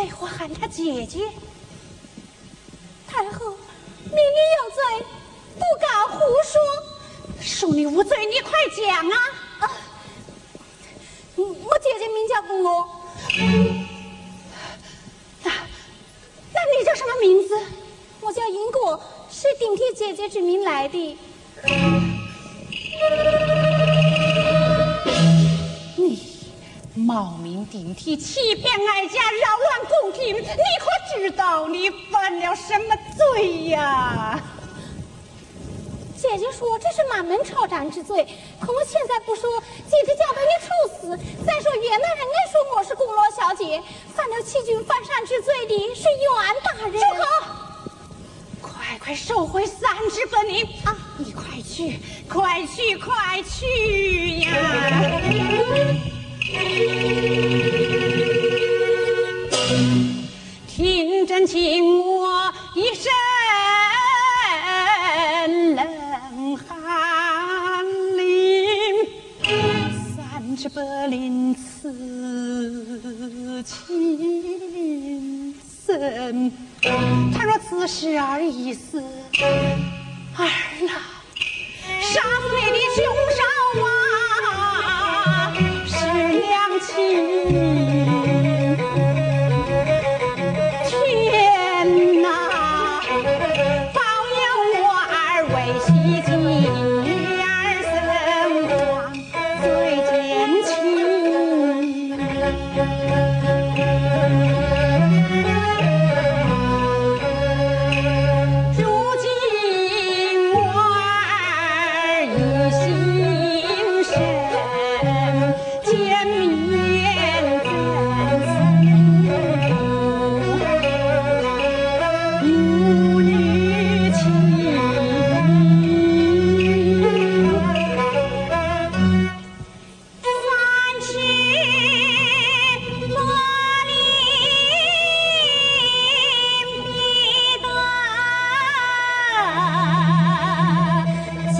为何喊她姐姐？太后，你你有罪，不敢胡说。恕你无罪，你快讲啊！我姐姐名叫公娥。那，那你叫什么名字？我叫英果，是顶替姐姐之名来的。冒名顶替，欺骗哀家，扰乱宫廷，你可知道你犯了什么罪呀？姐姐说这是满门抄斩之罪，可我现在不说，姐姐就要被你处死。再说袁大人也说我是宫罗小姐，犯了欺君犯上之罪的是袁大人。住口！快快收回三十分银啊！你快去，快去，快去呀！听真情，我一身冷汗淋，三尺白绫刺青身。倘若此时儿已死，儿啊，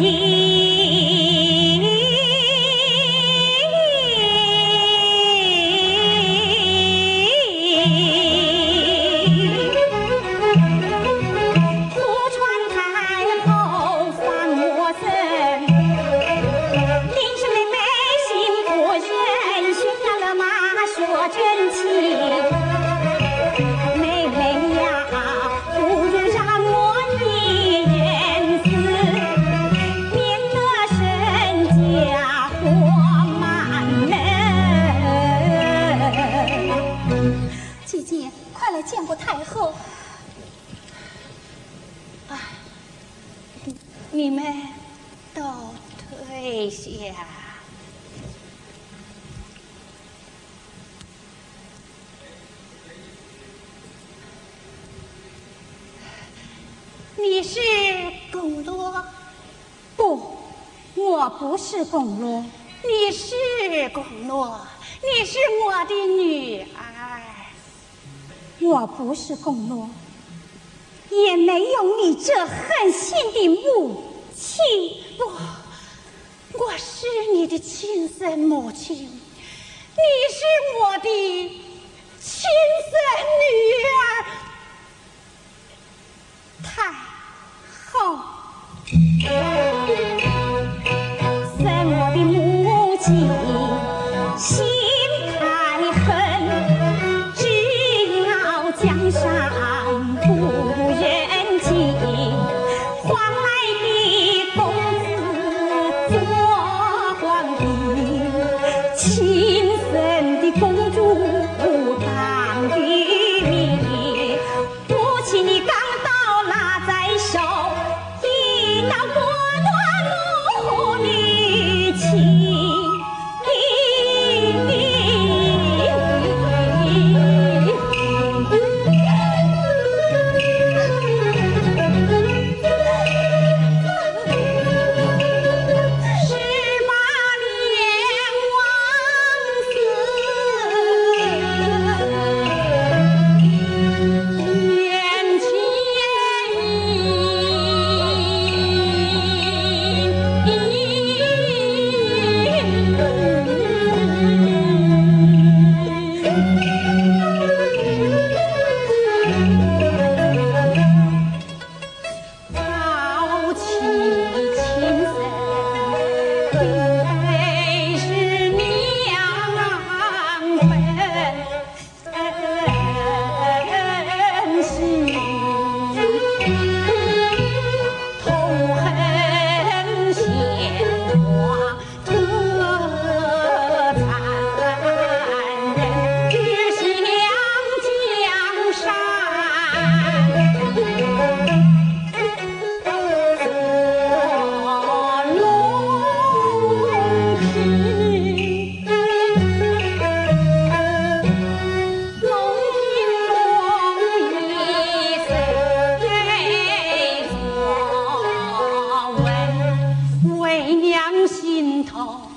see. 见过太后。哎。你们都退下。你是巩乐，不，我不是巩乐，你是巩诺，你是我的女儿。我不是公罗，也没有你这狠心的母亲。我，我是你的亲生母亲，你是我的亲生女儿。太后。为娘心头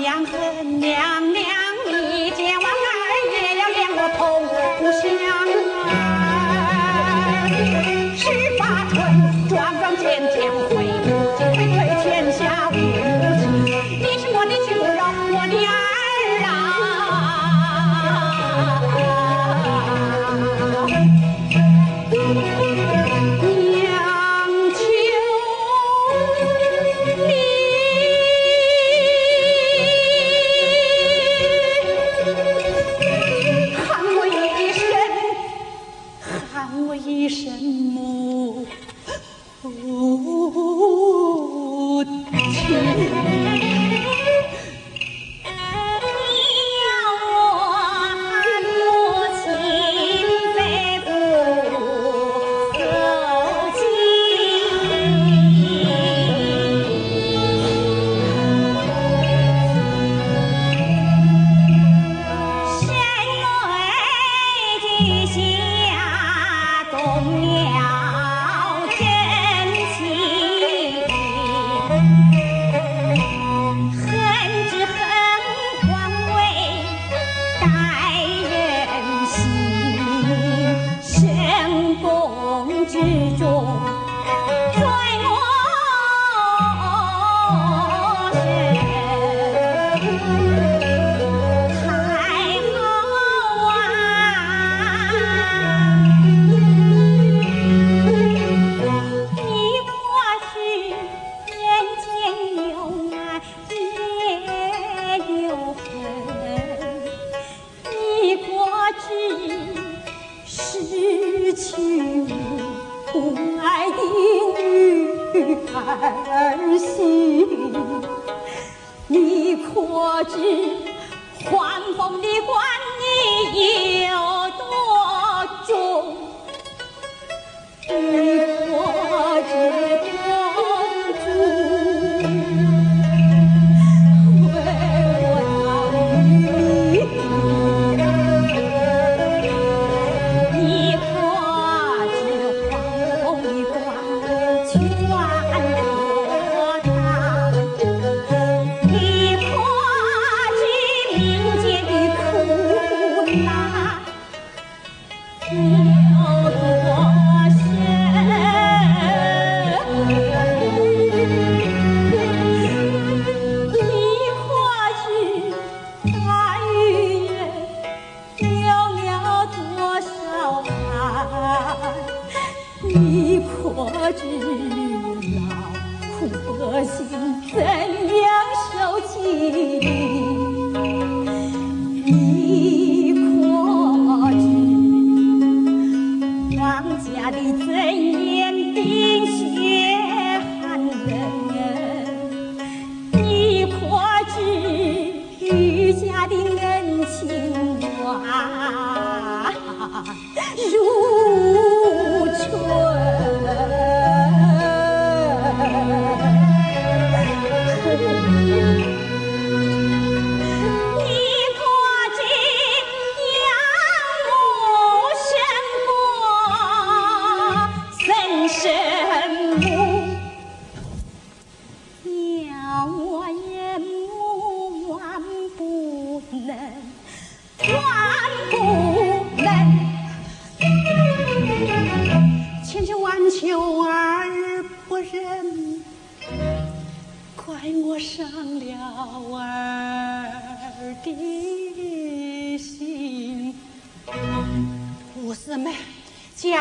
娘子，娘娘，你见我二爷要两个同乡。我一生儿媳，你可知皇宫里关你有？我心怎样受尽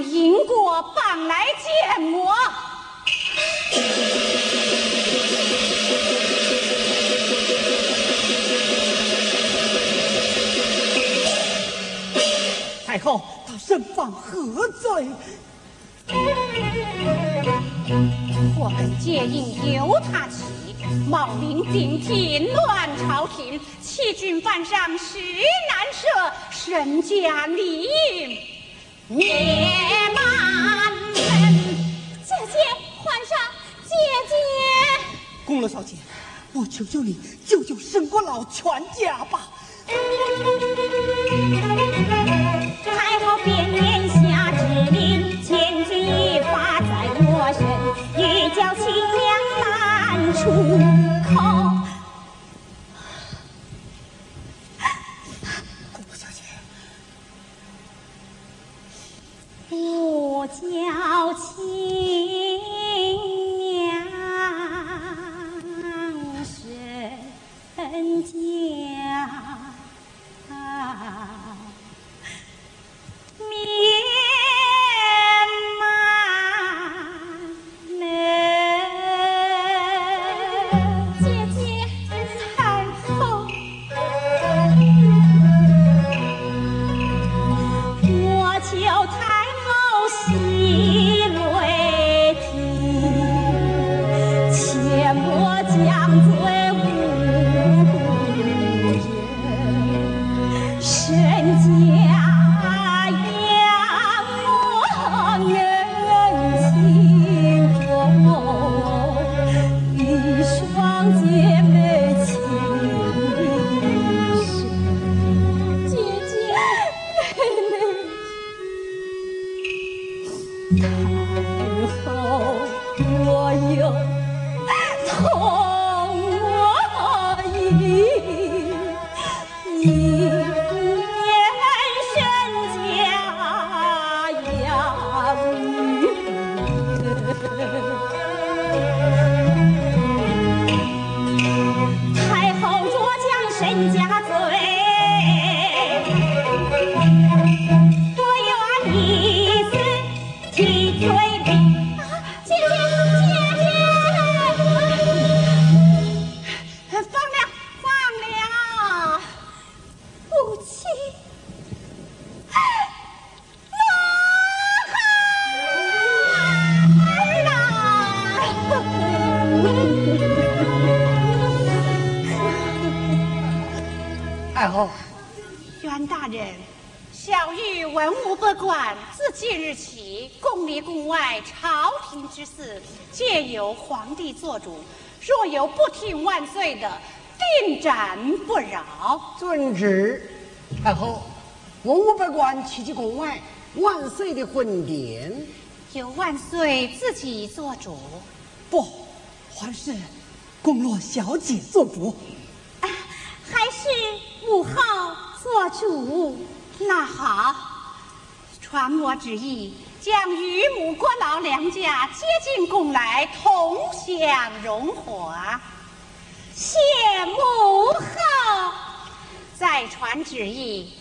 银果绑来见我。太后，他身犯何罪？我们借印由他起，冒名顶替乱朝廷，欺君犯上实难赦，身家立印。灭满人。姐姐，皇上，姐姐，宫罗小姐，我求求你救救沈国老全家吧！大人，小玉文武百官自即日起，宫里宫外朝廷之事，皆由皇帝做主。若有不听万岁的，定斩不饶。遵旨，太后，文武百官齐聚宫外，万岁的婚典。由万岁自己做主。不，还是宫落小姐做主。还是母后做主。那好，传我旨意，将于母国老两家接进宫来，同享荣华。谢母后。再传旨意，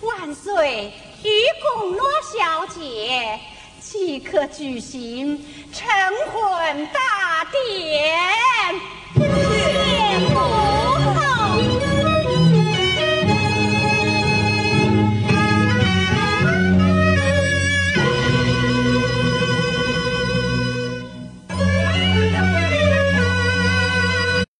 万岁与宫罗小姐即刻举行成婚大典。谢母。